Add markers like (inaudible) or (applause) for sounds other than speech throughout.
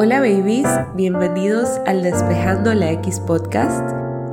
Hola babies, bienvenidos al Despejando la X podcast.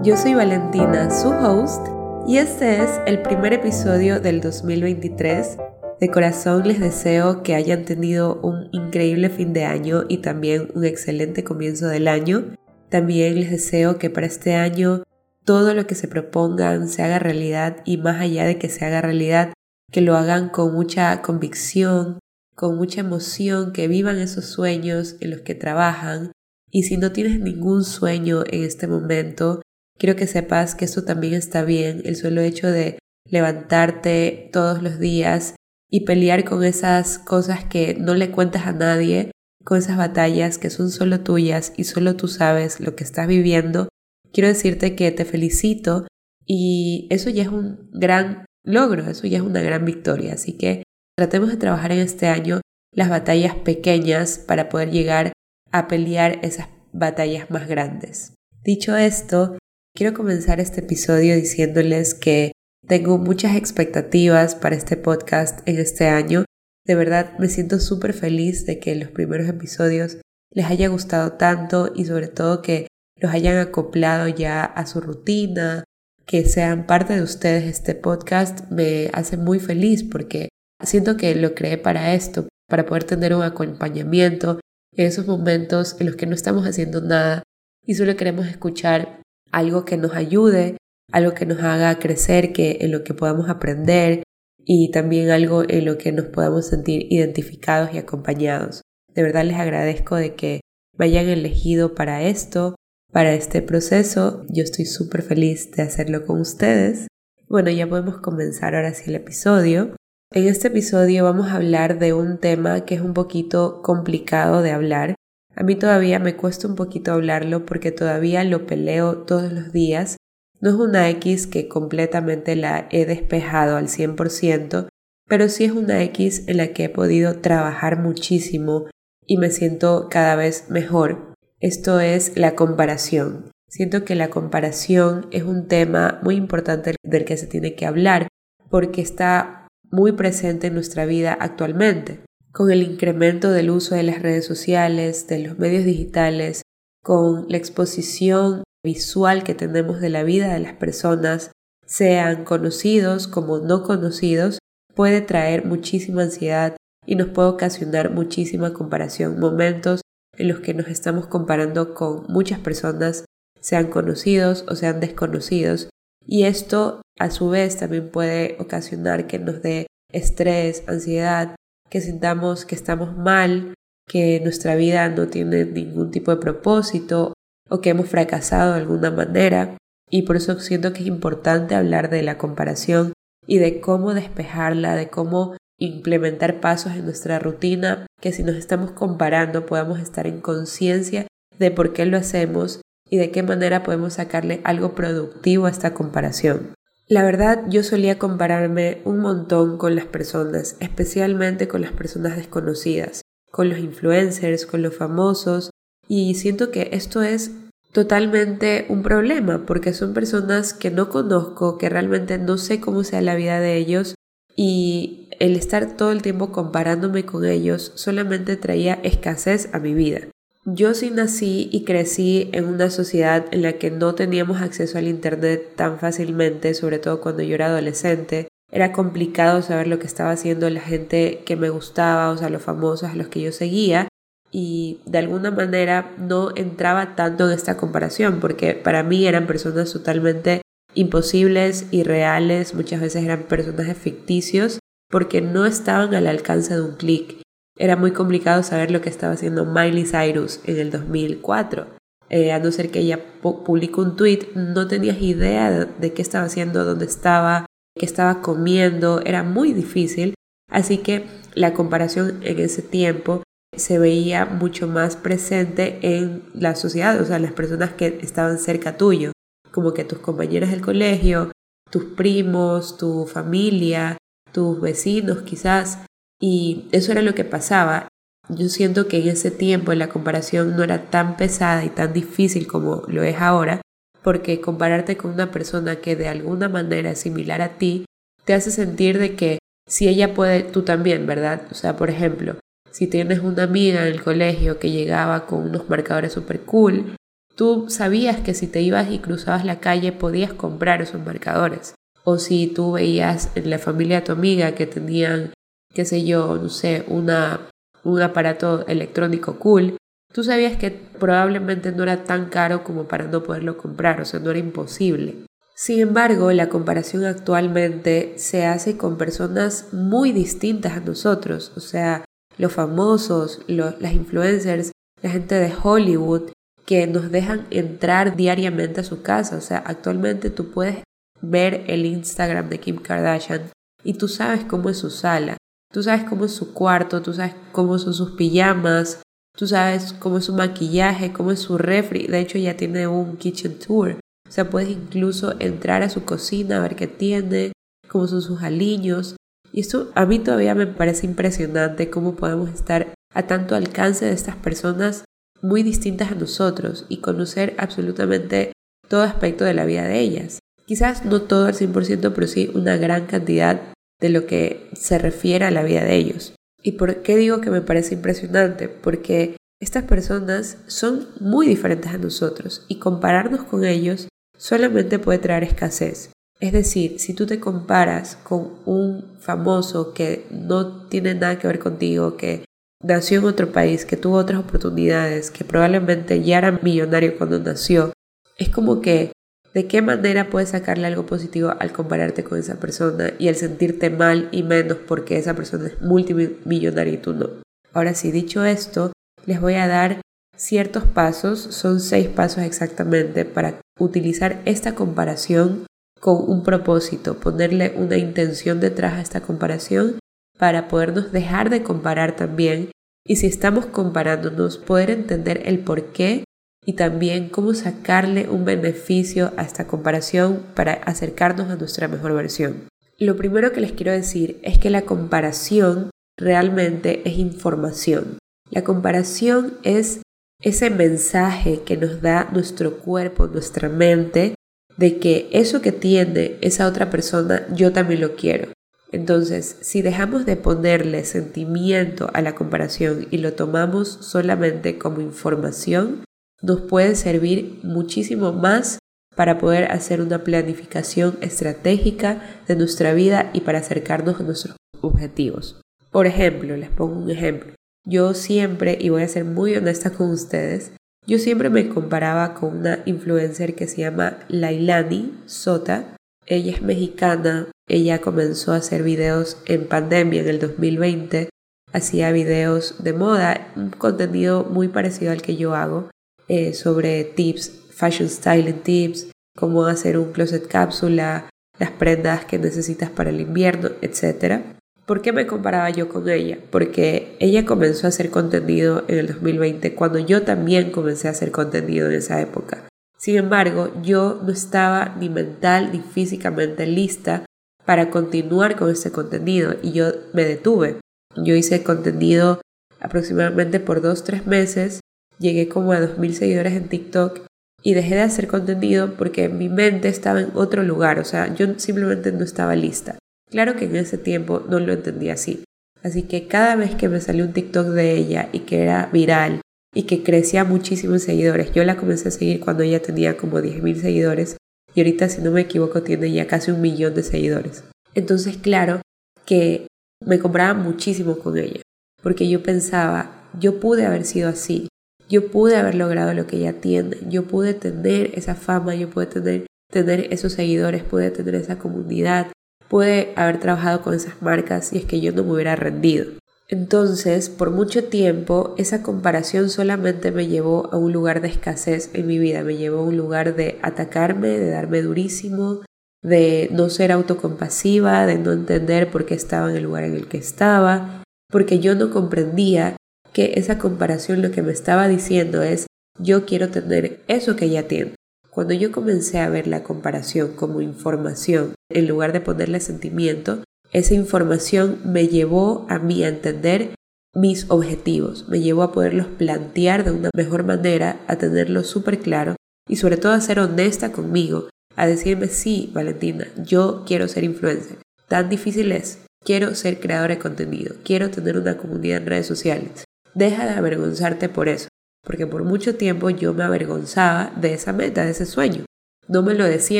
Yo soy Valentina, su host, y este es el primer episodio del 2023. De corazón les deseo que hayan tenido un increíble fin de año y también un excelente comienzo del año. También les deseo que para este año todo lo que se propongan se haga realidad y más allá de que se haga realidad, que lo hagan con mucha convicción, con mucha emoción, que vivan esos sueños en los que trabajan. Y si no tienes ningún sueño en este momento, quiero que sepas que esto también está bien, el solo hecho de levantarte todos los días y pelear con esas cosas que no le cuentas a nadie, con esas batallas que son solo tuyas y solo tú sabes lo que estás viviendo, quiero decirte que te felicito y eso ya es un gran logro, eso ya es una gran victoria. Así que Tratemos de trabajar en este año las batallas pequeñas para poder llegar a pelear esas batallas más grandes. Dicho esto, quiero comenzar este episodio diciéndoles que tengo muchas expectativas para este podcast en este año. De verdad me siento súper feliz de que los primeros episodios les haya gustado tanto y sobre todo que los hayan acoplado ya a su rutina, que sean parte de ustedes este podcast me hace muy feliz porque Siento que lo creé para esto, para poder tener un acompañamiento en esos momentos en los que no estamos haciendo nada y solo queremos escuchar algo que nos ayude, algo que nos haga crecer, que en lo que podamos aprender y también algo en lo que nos podamos sentir identificados y acompañados. De verdad les agradezco de que me hayan elegido para esto, para este proceso. Yo estoy súper feliz de hacerlo con ustedes. Bueno, ya podemos comenzar ahora sí el episodio. En este episodio vamos a hablar de un tema que es un poquito complicado de hablar. A mí todavía me cuesta un poquito hablarlo porque todavía lo peleo todos los días. No es una X que completamente la he despejado al 100%, pero sí es una X en la que he podido trabajar muchísimo y me siento cada vez mejor. Esto es la comparación. Siento que la comparación es un tema muy importante del que se tiene que hablar porque está muy presente en nuestra vida actualmente. Con el incremento del uso de las redes sociales, de los medios digitales, con la exposición visual que tenemos de la vida de las personas, sean conocidos como no conocidos, puede traer muchísima ansiedad y nos puede ocasionar muchísima comparación, momentos en los que nos estamos comparando con muchas personas, sean conocidos o sean desconocidos, y esto a su vez también puede ocasionar que nos dé estrés, ansiedad, que sintamos que estamos mal, que nuestra vida no tiene ningún tipo de propósito o que hemos fracasado de alguna manera. Y por eso siento que es importante hablar de la comparación y de cómo despejarla, de cómo implementar pasos en nuestra rutina, que si nos estamos comparando podamos estar en conciencia de por qué lo hacemos y de qué manera podemos sacarle algo productivo a esta comparación. La verdad, yo solía compararme un montón con las personas, especialmente con las personas desconocidas, con los influencers, con los famosos, y siento que esto es totalmente un problema, porque son personas que no conozco, que realmente no sé cómo sea la vida de ellos, y el estar todo el tiempo comparándome con ellos solamente traía escasez a mi vida. Yo sí nací y crecí en una sociedad en la que no teníamos acceso al Internet tan fácilmente, sobre todo cuando yo era adolescente. Era complicado saber lo que estaba haciendo la gente que me gustaba, o sea, los famosos los que yo seguía, y de alguna manera no entraba tanto en esta comparación, porque para mí eran personas totalmente imposibles, irreales, muchas veces eran personajes ficticios, porque no estaban al alcance de un clic. Era muy complicado saber lo que estaba haciendo Miley Cyrus en el 2004. Eh, a no ser que ella publicó un tweet, no tenías idea de, qué estaba haciendo, dónde estaba, qué estaba comiendo, era muy difícil. Así que la comparación en ese tiempo se veía mucho más presente en la sociedad, o sea, las personas que estaban cerca tuyo, como que tus compañeras del colegio, tus primos, tu familia, tus vecinos quizás, y eso era lo que pasaba. Yo siento que en ese tiempo la comparación no era tan pesada y tan difícil como lo es ahora, porque compararte con una persona que de alguna manera es similar a ti, te hace sentir de que si ella puede, tú también, ¿verdad? O sea, por ejemplo, si tienes una amiga en el colegio que llegaba con unos marcadores super cool, tú sabías que si te ibas y cruzabas la calle podías comprar esos marcadores. O si tú veías en la familia de tu amiga que tenían, qué sé yo, no sé, una, un aparato electrónico cool, tú sabías que probablemente no era tan caro como para no poderlo comprar, o sea, no era imposible. Sin embargo, la comparación actualmente se hace con personas muy distintas a nosotros, o sea, los famosos, las influencers, la gente de Hollywood, que nos dejan entrar diariamente a su casa. O sea, actualmente tú puedes ver el Instagram de Kim Kardashian y tú sabes cómo es su sala, tú sabes cómo es su cuarto, tú sabes cómo son sus pijamas, Tú sabes cómo es su maquillaje, cómo es su refri. De hecho, ya tiene un kitchen tour. O sea, puedes incluso entrar a su cocina a ver qué tiene, cómo son sus aliños. Y esto a mí todavía me parece impresionante cómo podemos estar a tanto alcance de estas personas muy distintas a nosotros y conocer absolutamente todo aspecto de la vida de ellas. Quizás no todo al 100%, pero sí una gran cantidad de lo que se refiere a la vida de ellos. ¿Y por qué digo que me parece impresionante? Porque estas personas son muy diferentes a nosotros y compararnos con ellos solamente puede traer escasez. Es decir, si tú te comparas con un famoso que no tiene nada que ver contigo, que nació en otro país, que tuvo otras oportunidades, que probablemente ya era millonario cuando nació, es como que de qué manera puedes sacarle algo positivo al compararte con esa persona y al sentirte mal y menos porque esa persona es multimillonaria y tú no. Ahora sí, dicho esto, les voy a dar ciertos pasos, son seis pasos exactamente, para utilizar esta comparación con un propósito, ponerle una intención detrás a esta comparación para podernos dejar de comparar también y si estamos comparándonos, poder entender el por qué y también cómo sacarle un beneficio a esta comparación para acercarnos a nuestra mejor versión. Lo primero que les quiero decir es que la comparación realmente es información. La comparación es ese mensaje que nos da nuestro cuerpo, nuestra mente, de que eso que tiene esa otra persona, yo también lo quiero. Entonces, si dejamos de ponerle sentimiento a la comparación y lo tomamos solamente como información, nos puede servir muchísimo más para poder hacer una planificación estratégica de nuestra vida y para acercarnos a nuestros objetivos. Por ejemplo, les pongo un ejemplo. Yo siempre, y voy a ser muy honesta con ustedes, yo siempre me comparaba con una influencer que se llama Lailani Sota. Ella es mexicana, ella comenzó a hacer videos en pandemia en el 2020, hacía videos de moda, un contenido muy parecido al que yo hago, eh, sobre tips, fashion styling tips, cómo hacer un closet cápsula, las prendas que necesitas para el invierno, etc. ¿Por qué me comparaba yo con ella? Porque ella comenzó a hacer contenido en el 2020 cuando yo también comencé a hacer contenido en esa época. Sin embargo, yo no estaba ni mental ni físicamente lista para continuar con ese contenido y yo me detuve. Yo hice contenido aproximadamente por dos, tres meses llegué como a 2.000 seguidores en TikTok y dejé de hacer contenido porque mi mente estaba en otro lugar, o sea, yo simplemente no estaba lista. Claro que en ese tiempo no lo entendía así. Así que cada vez que me salió un TikTok de ella y que era viral y que crecía muchísimos seguidores, yo la comencé a seguir cuando ella tenía como 10.000 seguidores y ahorita si no me equivoco tiene ya casi un millón de seguidores. Entonces claro que me compraba muchísimo con ella porque yo pensaba, yo pude haber sido así, yo pude haber logrado lo que ella tiene, yo pude tener esa fama, yo pude tener, tener esos seguidores, pude tener esa comunidad, pude haber trabajado con esas marcas y es que yo no me hubiera rendido. Entonces, por mucho tiempo, esa comparación solamente me llevó a un lugar de escasez en mi vida, me llevó a un lugar de atacarme, de darme durísimo, de no ser autocompasiva, de no entender por qué estaba en el lugar en el que estaba, porque yo no comprendía que esa comparación lo que me estaba diciendo es yo quiero tener eso que ella tiene. Cuando yo comencé a ver la comparación como información en lugar de ponerle sentimiento, esa información me llevó a mí a entender mis objetivos, me llevó a poderlos plantear de una mejor manera, a tenerlos súper claro y sobre todo a ser honesta conmigo, a decirme sí, Valentina, yo quiero ser influencer. Tan difícil es. quiero ser creadora de contenido, quiero tener una comunidad en redes sociales. Deja de avergonzarte por eso, porque por mucho tiempo yo me avergonzaba de esa meta, de ese sueño. No me lo decía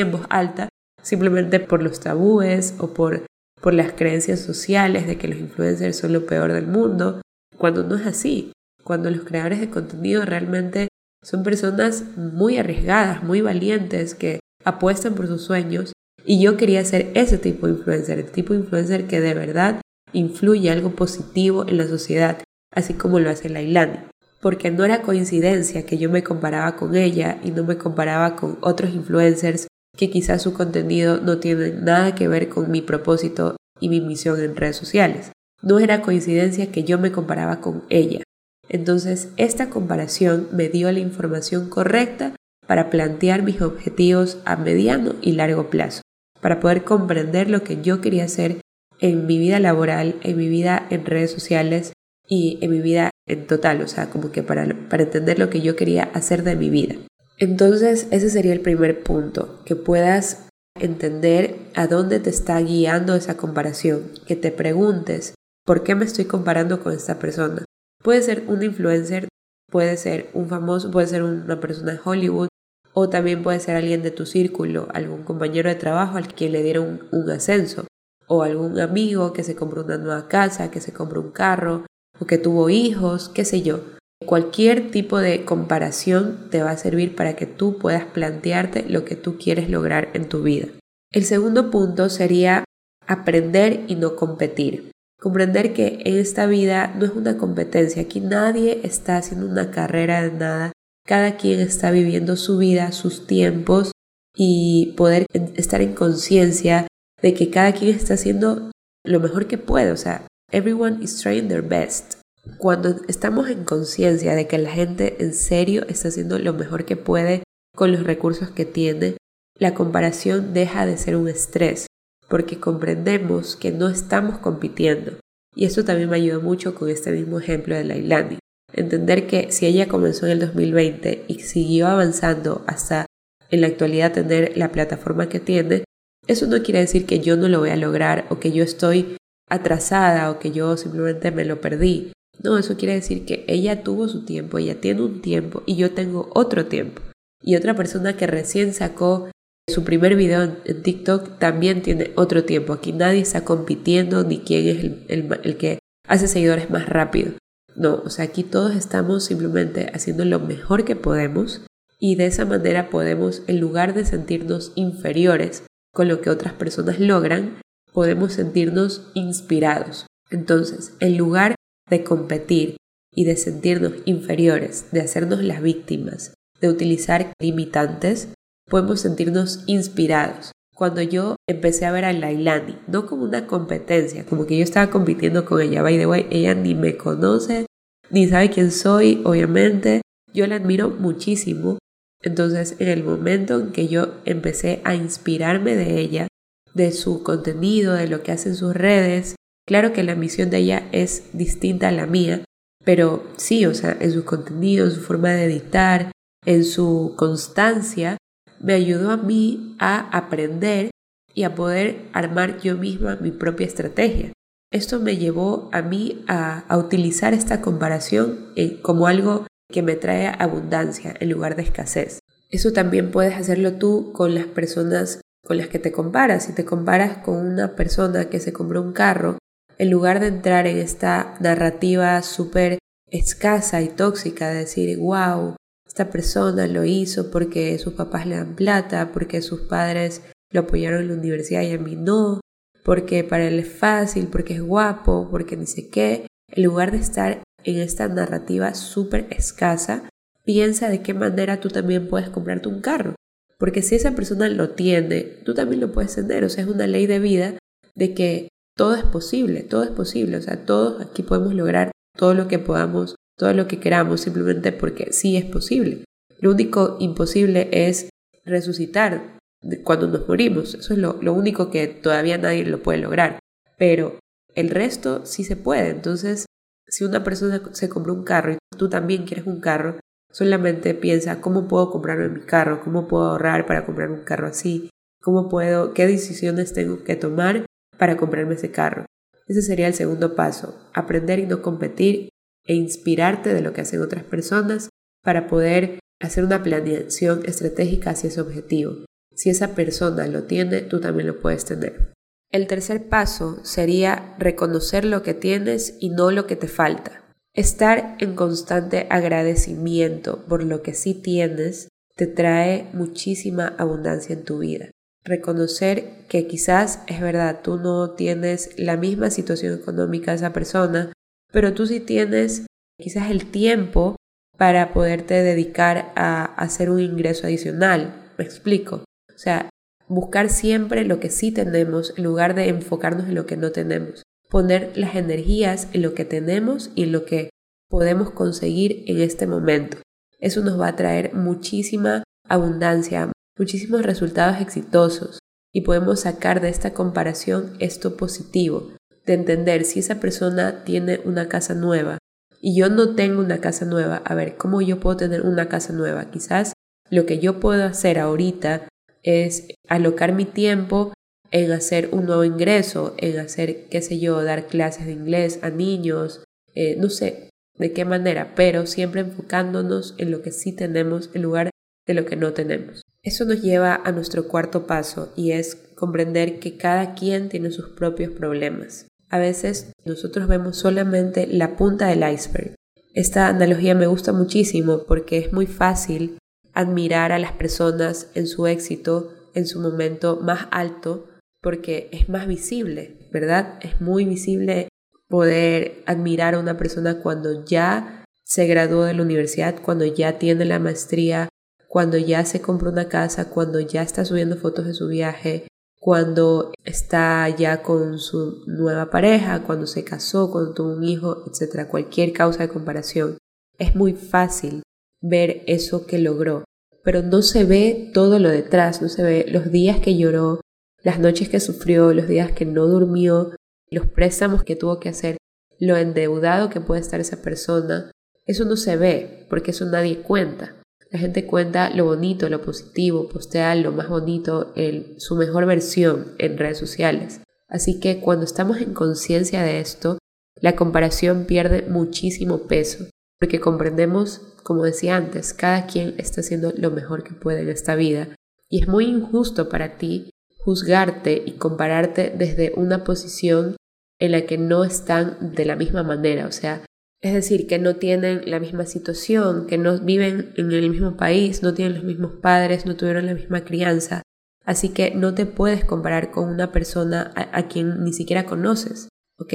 en voz alta, simplemente por los tabúes o por, por las creencias sociales de que los influencers son lo peor del mundo, cuando no es así, cuando los creadores de contenido realmente son personas muy arriesgadas, muy valientes, que apuestan por sus sueños. Y yo quería ser ese tipo de influencer, el tipo de influencer que de verdad influye algo positivo en la sociedad, así como lo hace Lailani. Porque no era coincidencia que yo me comparaba con ella y no me comparaba con otros influencers que quizás su contenido no tiene nada que ver con mi propósito y mi misión en redes sociales. No era coincidencia que yo me comparaba con ella. Entonces, esta comparación me dio la información correcta para plantear mis objetivos a mediano y largo plazo, para poder comprender lo que yo quería hacer en mi vida laboral, en mi vida en redes sociales y en mi vida en total, o sea, como que para, para entender lo que yo quería hacer de mi vida. Entonces, ese sería el primer punto, que puedas entender a dónde te está guiando esa comparación, que te preguntes, ¿por qué me estoy comparando con esta persona? Puede ser un influencer, puede ser un famoso, puede ser una persona de Hollywood, o también puede ser alguien de tu círculo, algún compañero de trabajo al que le dieron un ascenso, o algún amigo que se compró una nueva casa, que se compró un carro, o que tuvo hijos, qué sé yo. Cualquier tipo de comparación te va a servir para que tú puedas plantearte lo que tú quieres lograr en tu vida. El segundo punto sería aprender y no competir. Comprender que en esta vida no es una competencia, aquí nadie está haciendo una carrera de nada, cada quien está viviendo su vida, sus tiempos y poder estar en conciencia de que cada quien está haciendo lo mejor que puede, o sea, everyone is trying their best. Cuando estamos en conciencia de que la gente en serio está haciendo lo mejor que puede con los recursos que tiene, la comparación deja de ser un estrés, porque comprendemos que no estamos compitiendo. Y eso también me ayudó mucho con este mismo ejemplo de Lailani. Entender que si ella comenzó en el 2020 y siguió avanzando hasta en la actualidad tener la plataforma que tiene, eso no quiere decir que yo no lo voy a lograr o que yo estoy atrasada o que yo simplemente me lo perdí. No, eso quiere decir que ella tuvo su tiempo, ella tiene un tiempo y yo tengo otro tiempo. Y otra persona que recién sacó su primer video en TikTok también tiene otro tiempo. Aquí nadie está compitiendo ni quién es el, el que hace seguidores más rápido. No, o sea, aquí todos estamos simplemente haciendo lo mejor que podemos y de esa manera podemos, en lugar de sentirnos inferiores con lo que otras personas logran, podemos sentirnos inspirados. Entonces, en lugar de competir y de sentirnos inferiores, de hacernos las víctimas, de utilizar limitantes, podemos sentirnos inspirados. Cuando yo empecé a ver a Lailani, no como una competencia, como que yo estaba compitiendo con ella, by the way, ella ni me conoce, ni sabe quién soy, obviamente, yo la admiro muchísimo. Entonces, en el momento en que yo empecé a inspirarme de ella, de su contenido, de lo que hace en sus redes, Claro que la misión de ella es distinta a la mía, pero sí, o sea, en su contenido, en su forma de editar, en su constancia, me ayudó a mí a aprender y a poder armar yo misma mi propia estrategia. Esto me llevó a mí a, utilizar esta comparación como algo que me trae abundancia en lugar de escasez. Eso también puedes hacerlo tú con las personas con las que te comparas. Si te comparas con una persona que se compró un carro en lugar de entrar en esta narrativa súper escasa y tóxica de decir, wow, esta persona lo hizo porque sus papás le dan plata, porque sus padres lo apoyaron en la universidad y a mí no, porque para él es fácil, porque es guapo, porque ni sé qué, en lugar de estar en esta narrativa súper escasa, piensa de qué manera tú también puedes comprarte un carro. Porque si esa persona lo tiene, tú también lo puedes tener. O sea, es una ley de vida de que todo es posible, todo es posible, o sea, todos aquí podemos lograr todo lo que podamos, todo lo que queramos, simplemente porque sí es posible. Lo único imposible es resucitar cuando nos morimos, eso es lo, único que todavía nadie lo puede lograr, pero el resto sí se puede, entonces si una persona se compró un carro y tú también quieres un carro, solamente piensa cómo puedo comprarme mi carro, cómo puedo ahorrar para comprar un carro así, cómo puedo, qué decisiones tengo que tomar para comprarme ese carro. Ese sería el segundo paso, aprender y no competir e inspirarte de lo que hacen otras personas para poder hacer una planeación estratégica hacia ese objetivo. Si esa persona lo tiene, tú también lo puedes tener. El tercer paso sería reconocer lo que tienes y no lo que te falta. Estar en constante agradecimiento por lo que sí tienes te trae muchísima abundancia en tu vida. Reconocer que quizás es verdad, tú no tienes la misma situación económica de esa persona, pero tú sí tienes quizás el tiempo para poderte dedicar a hacer un ingreso adicional. Me explico. O sea, buscar siempre lo que sí tenemos en lugar de enfocarnos en lo que no tenemos. Poner las energías en lo que tenemos y en lo que podemos conseguir en este momento. Eso nos va a traer muchísima abundancia, muchísimos resultados exitosos y podemos sacar de esta comparación esto positivo, de entender si esa persona tiene una casa nueva y yo no tengo una casa nueva, a ver, ¿cómo yo puedo tener una casa nueva? Quizás lo que yo puedo hacer ahorita es alocar mi tiempo en hacer un nuevo ingreso, en hacer, qué sé yo, dar clases de inglés a niños, eh, no sé de qué manera, pero siempre enfocándonos en lo que sí tenemos en lugar de lo que no tenemos. Eso nos lleva a nuestro cuarto paso y es comprender que cada quien tiene sus propios problemas. A veces nosotros vemos solamente la punta del iceberg. Esta analogía me gusta muchísimo porque es muy fácil admirar a las personas en su éxito, en su momento más alto, porque es más visible, ¿verdad? Es muy visible poder admirar a una persona cuando ya se graduó de la universidad, cuando ya tiene la maestría, cuando ya se compró una casa, cuando ya está subiendo fotos de su viaje, cuando está ya con su nueva pareja, cuando se casó, cuando tuvo un hijo, etc. Cualquier causa de comparación. Es muy fácil ver eso que logró, pero no se ve todo lo detrás, no se ve los días que lloró, las noches que sufrió, los días que no durmió, los préstamos que tuvo que hacer, lo endeudado que puede estar esa persona. Eso no se ve porque eso nadie cuenta. La gente cuenta lo bonito, lo positivo, postea lo más bonito, en su mejor versión en redes sociales. Así que cuando estamos en conciencia de esto, la comparación pierde muchísimo peso porque comprendemos, como decía antes, cada quien está haciendo lo mejor que puede en esta vida y es muy injusto para ti juzgarte y compararte desde una posición en la que no están de la misma manera, o sea, es decir, que no tienen la misma situación, que no viven en el mismo país, no tienen los mismos padres, no tuvieron la misma crianza, así que no te puedes comparar con una persona a, a quien ni siquiera conoces, ¿ok?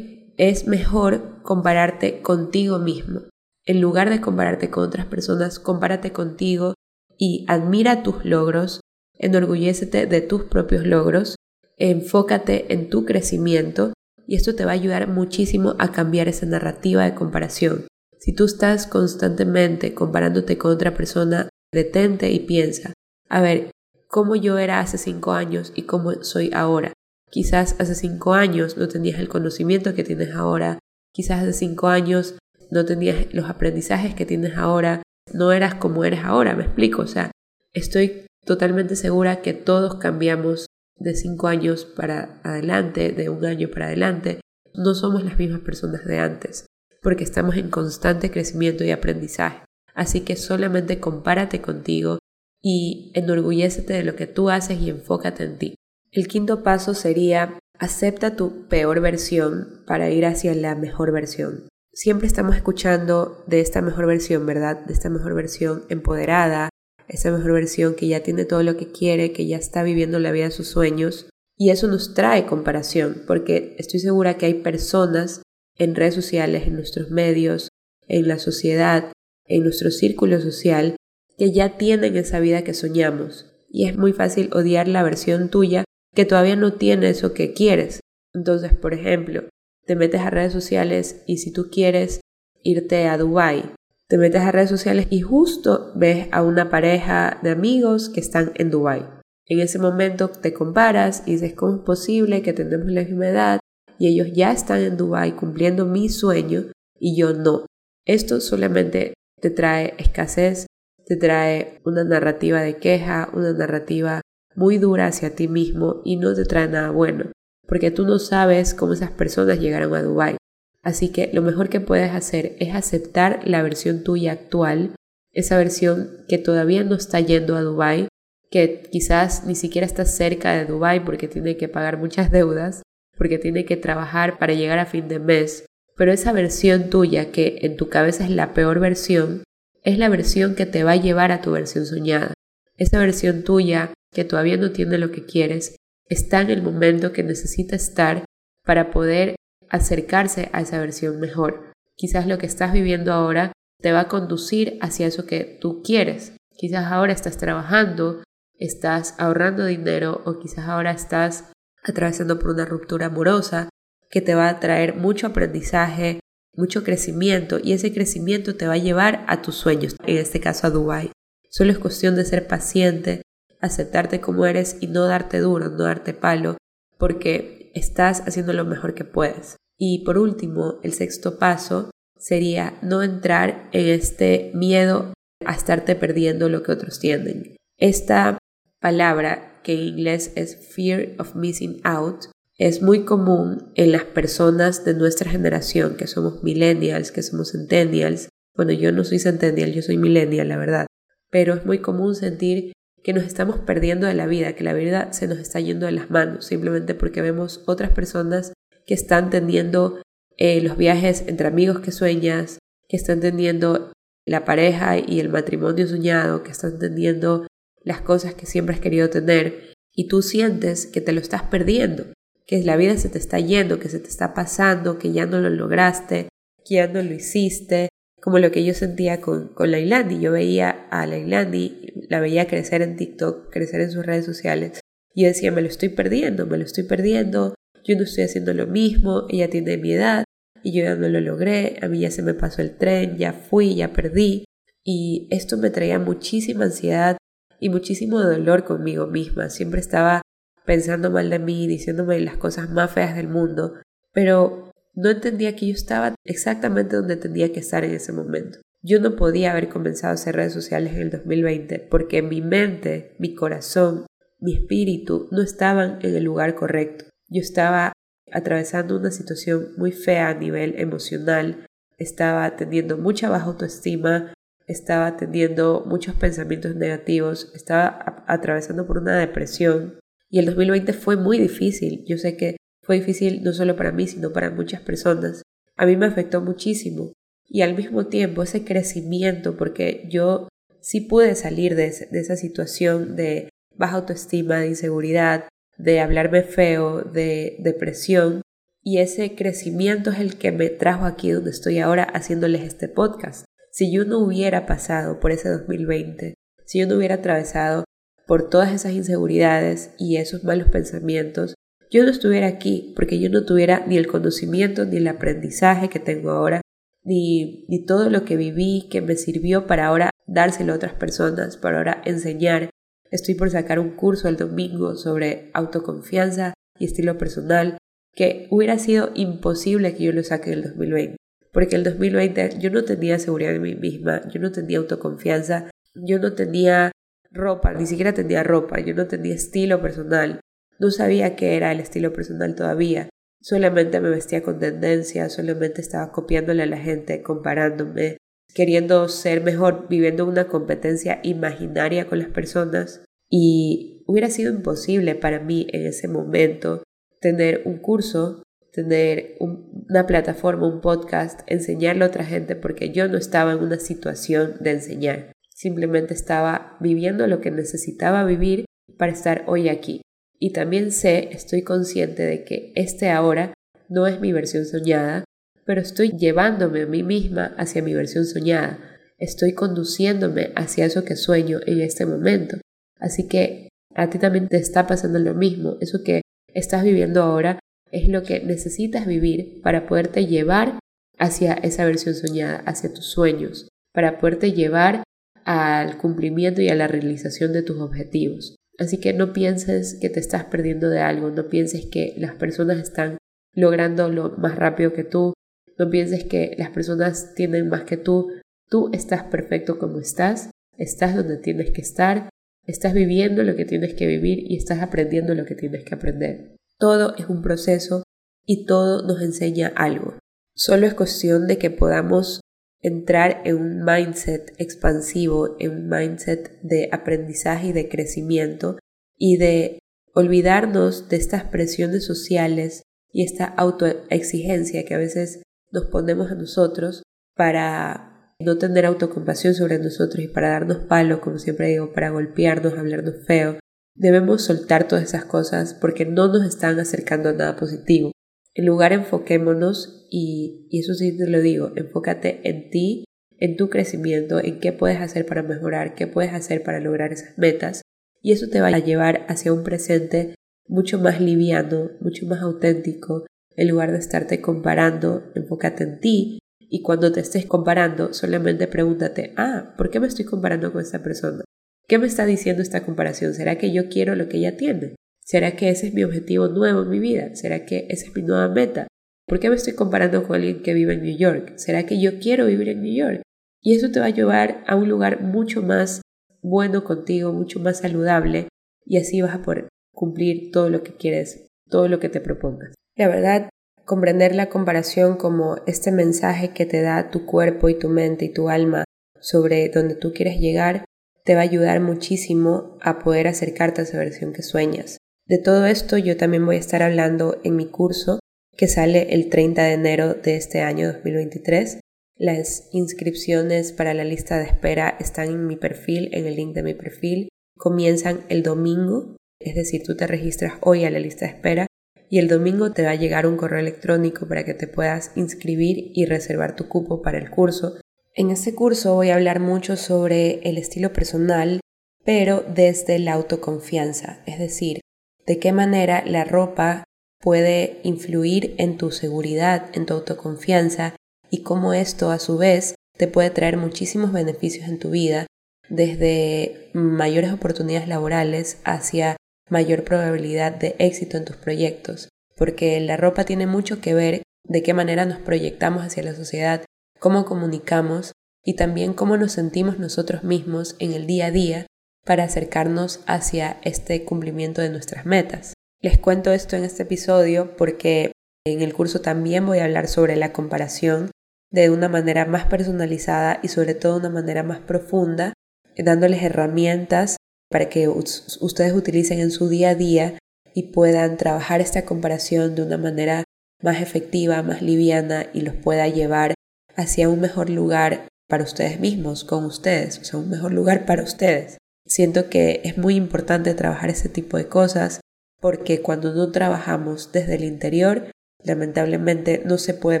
Es mejor compararte contigo mismo. En lugar de compararte con otras personas, compárate contigo y admira tus logros, enorgullécete de tus propios logros, enfócate en tu crecimiento. Y esto te va a ayudar muchísimo a cambiar esa narrativa de comparación. Si tú estás constantemente comparándote con otra persona, detente y piensa, a ver, ¿cómo yo era hace cinco años y cómo soy ahora? Quizás hace cinco años no tenías el conocimiento que tienes ahora, quizás hace cinco años no tenías los aprendizajes que tienes ahora, no eras como eres ahora, me explico, o sea, estoy totalmente segura que todos cambiamos de cinco años para adelante, de un año para adelante, no somos las mismas personas de antes, porque estamos en constante crecimiento y aprendizaje. Así que solamente compárate contigo y enorgullécete de lo que tú haces y enfócate en ti. El quinto paso sería acepta tu peor versión para ir hacia la mejor versión siempre estamos escuchando de esta mejor versión, ¿verdad? De esta mejor versión empoderada, esta mejor versión que ya tiene todo lo que quiere, que ya está viviendo la vida de sus sueños. Y eso nos trae comparación, porque estoy segura que hay personas en redes sociales, en nuestros medios, en la sociedad, en nuestro círculo social, que ya tienen esa vida que soñamos. Y es muy fácil odiar la versión tuya que todavía no tiene eso que quieres. Entonces, por ejemplo, te metes a redes sociales y si tú quieres irte a Dubai, te metes a redes sociales y justo ves a una pareja de amigos que están en Dubai. En ese momento te comparas y dices, ¿cómo es posible que tenemos la misma edad y ellos ya están en Dubai cumpliendo mi sueño y yo no? Esto solamente te trae escasez, te trae una narrativa de queja, una narrativa muy dura hacia ti mismo y no te trae nada bueno porque tú no sabes cómo esas personas llegaron a Dubai. Así que lo mejor que puedes hacer es aceptar la versión tuya actual, esa versión que todavía no está yendo a Dubai, que quizás ni siquiera está cerca de Dubai porque tiene que pagar muchas deudas, porque tiene que trabajar para llegar a fin de mes. Pero esa versión tuya, que en tu cabeza es la peor versión, es la versión que te va a llevar a tu versión soñada. Esa versión tuya, que todavía no tiene lo que quieres, está en el momento que necesita estar para poder acercarse a esa versión mejor. Quizás lo que estás viviendo ahora te va a conducir hacia eso que tú quieres. Quizás ahora estás trabajando, estás ahorrando dinero o quizás ahora estás atravesando por una ruptura amorosa que te va a traer mucho aprendizaje, mucho crecimiento y ese crecimiento te va a llevar a tus sueños, en este caso a Dubai. Solo es cuestión de ser paciente, aceptarte como eres y no darte duro, no darte palo, porque estás haciendo lo mejor que puedes. Y por último, el sexto paso sería no entrar en este miedo a estarte perdiendo lo que otros tienen. Esta palabra, que en inglés es fear of missing out, es muy común en las personas de nuestra generación, que somos millennials, que somos centennials. Bueno, yo no soy centennial, yo soy millennial, la verdad. Pero es muy común sentir que nos estamos perdiendo de la vida, que la vida se nos está yendo de las manos, simplemente porque vemos otras personas que están teniendo eh, los viajes entre amigos que sueñas, que están teniendo la pareja y el matrimonio soñado, que están teniendo las cosas que siempre has querido tener y tú sientes que te lo estás perdiendo, que la vida se te está yendo, que se te está pasando, que ya no lo lograste, que ya no lo hiciste, como lo que yo sentía con, con. Yo veía a Lailandi, la veía crecer en TikTok, crecer en sus redes sociales, yo decía, me lo estoy perdiendo, me lo estoy perdiendo, yo no estoy haciendo lo mismo, ella tiene mi edad, y yo ya no lo logré, a mí ya se me pasó el tren, ya fui, ya perdí, y esto me traía muchísima ansiedad y muchísimo dolor conmigo misma. Siempre estaba pensando mal de mí, diciéndome las cosas más feas del mundo, pero no entendía que yo estaba exactamente donde tenía que estar en ese momento. Yo no podía haber comenzado a hacer redes sociales en el 2020 porque mi mente, mi corazón, mi espíritu no estaban en el lugar correcto. Yo estaba atravesando una situación muy fea a nivel emocional, estaba teniendo mucha baja autoestima, estaba teniendo muchos pensamientos negativos, estaba atravesando por una depresión y el 2020 fue muy difícil. Yo sé que fue difícil no solo para mí, sino para muchas personas. A mí me afectó muchísimo y al mismo tiempo ese crecimiento, porque yo sí pude salir de, de esa situación de baja autoestima, de inseguridad, de hablarme feo, de depresión. Y ese crecimiento es el que me trajo aquí donde estoy ahora haciéndoles este podcast. Si yo no hubiera pasado por ese 2020, si yo no hubiera atravesado por todas esas inseguridades y esos malos pensamientos, yo no estuviera aquí porque yo no tuviera ni el conocimiento ni el aprendizaje que tengo ahora, ni, ni todo lo que viví que me sirvió para ahora dárselo a otras personas, para ahora enseñar. Estoy por sacar un curso el domingo sobre autoconfianza y estilo personal que hubiera sido imposible que yo lo saque en el 2020 porque el 2020 yo no tenía seguridad en mí misma, yo no tenía autoconfianza, yo no tenía ropa, ni siquiera tenía ropa, yo no tenía estilo personal, no sabía qué era el estilo personal todavía, solamente me vestía con tendencia, solamente estaba copiándole a la gente, comparándome, queriendo ser mejor, viviendo una competencia imaginaria con las personas y hubiera sido imposible para mí en ese momento tener un curso tener una plataforma, un podcast, enseñarle a otra gente porque yo no estaba en una situación de enseñar. Simplemente estaba viviendo lo que necesitaba vivir para estar hoy aquí. Y también sé, estoy consciente de que este ahora no es mi versión soñada, pero estoy llevándome a mí misma hacia mi versión soñada. Estoy conduciéndome hacia eso que sueño en este momento. Así que a ti también te está pasando lo mismo. Eso que estás viviendo ahora es lo que necesitas vivir para poderte llevar hacia esa versión soñada, hacia tus sueños, para poderte llevar al cumplimiento y a la realización de tus objetivos. Así que no pienses que te estás perdiendo de algo, no pienses que las personas están logrando lo más rápido que tú, no pienses que las personas tienen más que tú, tú estás perfecto como estás, estás donde tienes que estar, estás viviendo lo que tienes que vivir y estás aprendiendo lo que tienes que aprender. Todo es un proceso y todo nos enseña algo. Solo es cuestión de que podamos entrar en un mindset expansivo, en un mindset de aprendizaje y de crecimiento y de olvidarnos de estas presiones sociales y esta autoexigencia que a veces nos ponemos a nosotros para no tener autocompasión sobre nosotros y para darnos palo, como siempre digo, para golpearnos, hablarnos feo. Debemos soltar todas esas cosas porque no nos están acercando a nada positivo. En lugar enfoquémonos y, y eso sí te lo digo, enfócate en ti, en tu crecimiento, en qué puedes hacer para mejorar, qué puedes hacer para lograr esas metas y eso te va a llevar hacia un presente mucho más liviano, mucho más auténtico, en lugar de estarte comparando, enfócate en ti y cuando te estés comparando solamente pregúntate, ah, ¿por qué me estoy comparando con esta persona? ¿Qué me está diciendo esta comparación? ¿Será que yo quiero lo que ella tiene? ¿Será que ese es mi objetivo nuevo en mi vida? ¿Será que esa es mi nueva meta? ¿Por qué me estoy comparando con alguien que vive en New York? ¿Será que yo quiero vivir en New York? Y eso te va a llevar a un lugar mucho más bueno contigo, mucho más saludable y así vas a poder cumplir todo lo que quieres, todo lo que te propongas. La verdad, comprender la comparación como este mensaje que te da tu cuerpo y tu mente y tu alma sobre donde tú quieres llegar, te va a ayudar muchísimo a poder acercarte a esa versión que sueñas. De todo esto yo también voy a estar hablando en mi curso que sale el 30 de enero de este año 2023 las inscripciones para la lista de espera están en mi perfil, en el link de mi perfil. Comienzan el domingo, es decir, tú te registras hoy a la lista de espera y el domingo te va a llegar un correo electrónico para que te puedas inscribir y reservar tu cupo para el curso. En este curso voy a hablar mucho sobre el estilo personal, pero desde la autoconfianza, es decir, de qué manera la ropa puede influir en tu seguridad, en tu autoconfianza y cómo esto a su vez te puede traer muchísimos beneficios en tu vida, desde mayores oportunidades laborales hacia mayor probabilidad de éxito en tus proyectos, porque la ropa tiene mucho que ver de qué manera nos proyectamos hacia la sociedad, cómo comunicamos y también cómo nos sentimos nosotros mismos en el día a día para acercarnos hacia este cumplimiento de nuestras metas. Les cuento esto en este episodio porque en el curso también voy a hablar sobre la comparación de una manera más personalizada y sobre todo de una manera más profunda, dándoles herramientas para que ustedes utilicen en su día a día y puedan trabajar esta comparación de una manera más efectiva, más liviana y los pueda llevar hacia un mejor lugar para ustedes mismos, con ustedes, o sea, un mejor lugar para ustedes. Siento que es muy importante trabajar ese tipo de cosas porque cuando no trabajamos desde el interior, lamentablemente no se puede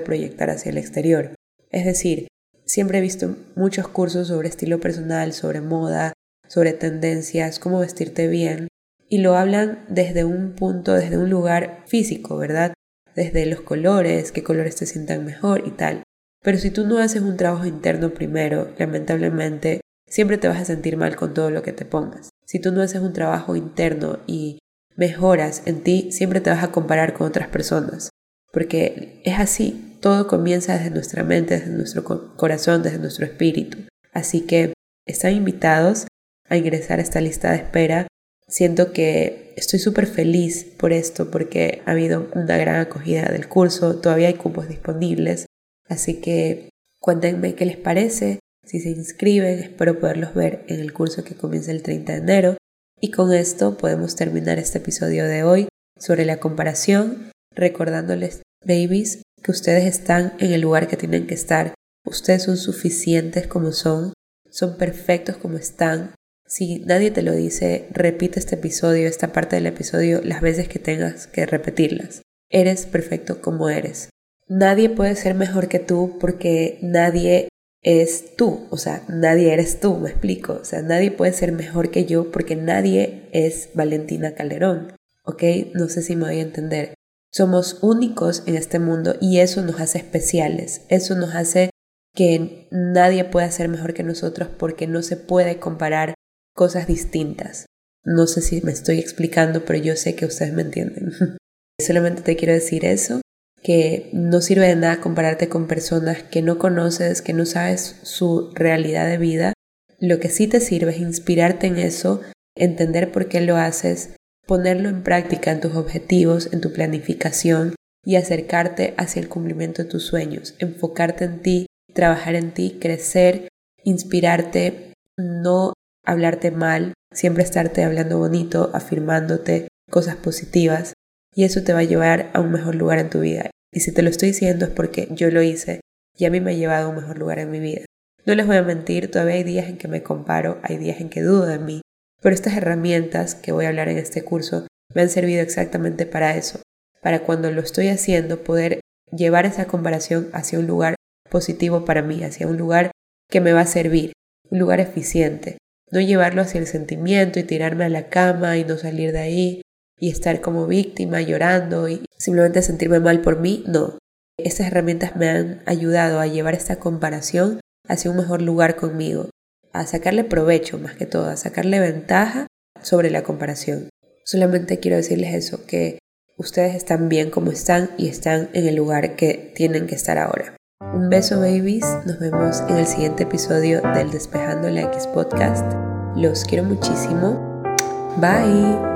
proyectar hacia el exterior. Es decir, siempre he visto muchos cursos sobre estilo personal, sobre moda, sobre tendencias, cómo vestirte bien, y lo hablan desde un punto, desde un lugar físico, ¿verdad? Desde los colores, qué colores te sientan mejor y tal. Pero si tú no haces un trabajo interno primero, lamentablemente, siempre te vas a sentir mal con todo lo que te pongas. Si tú no haces un trabajo interno y mejoras en ti, siempre te vas a comparar con otras personas. Porque es así, todo comienza desde nuestra mente, desde nuestro corazón, desde nuestro espíritu. Así que están invitados a ingresar a esta lista de espera. Siento que estoy súper feliz por esto porque ha habido una gran acogida del curso, todavía hay cupos disponibles, así que cuéntenme qué les parece, si se inscriben, espero poderlos ver en el curso que comienza el 30 de enero. Y con esto podemos terminar este episodio de hoy sobre la comparación, recordándoles, babies, que ustedes están en el lugar que tienen que estar. Ustedes son suficientes como son, son perfectos como están. Si nadie te lo dice, repite este episodio, esta parte del episodio, las veces que tengas que repetirlas. Eres perfecto como eres. Nadie puede ser mejor que tú porque nadie es tú, o sea, nadie eres tú, me explico. O sea, nadie puede ser mejor que yo porque nadie es Valentina Calderón, ¿ok? No sé si me voy a entender. Somos únicos en este mundo y eso nos hace especiales, eso nos hace que nadie pueda ser mejor que nosotros porque no se puede comparar cosas distintas. No sé si me estoy explicando, pero yo sé que ustedes me entienden. (laughs) Solamente te quiero decir eso, que no sirve de nada compararte con personas que no conoces, que no sabes su realidad de vida. Lo que sí te sirve es inspirarte en eso, entender por qué lo haces ponerlo en práctica en tus objetivos, en tu planificación y acercarte hacia el cumplimiento de tus sueños, enfocarte en ti, trabajar en ti, crecer, inspirarte, no hablarte mal, siempre estarte hablando bonito, afirmándote cosas positivas y eso te va a llevar a un mejor lugar en tu vida. Y si te lo estoy diciendo es porque yo lo hice y a mí me ha llevado a un mejor lugar en mi vida. No les voy a mentir, todavía hay días en que me comparo, hay días en que dudo de mí, pero estas herramientas que voy a hablar en este curso me han servido exactamente para eso, para cuando lo estoy haciendo poder llevar esa comparación hacia un lugar positivo para mí, hacia un lugar que me va a servir, un lugar eficiente, no llevarlo hacia el sentimiento y tirarme a la cama y no salir de ahí y estar como víctima llorando y simplemente sentirme mal por mí, no. Estas herramientas me han ayudado a llevar esta comparación hacia un mejor lugar conmigo, a sacarle provecho más que todo, a sacarle ventaja sobre la comparación. Solamente quiero decirles eso, que ustedes están bien como están y están en el lugar que tienen que estar ahora. Un beso babies, nos vemos en el siguiente episodio del Despejando la X podcast. Los quiero muchísimo. Bye.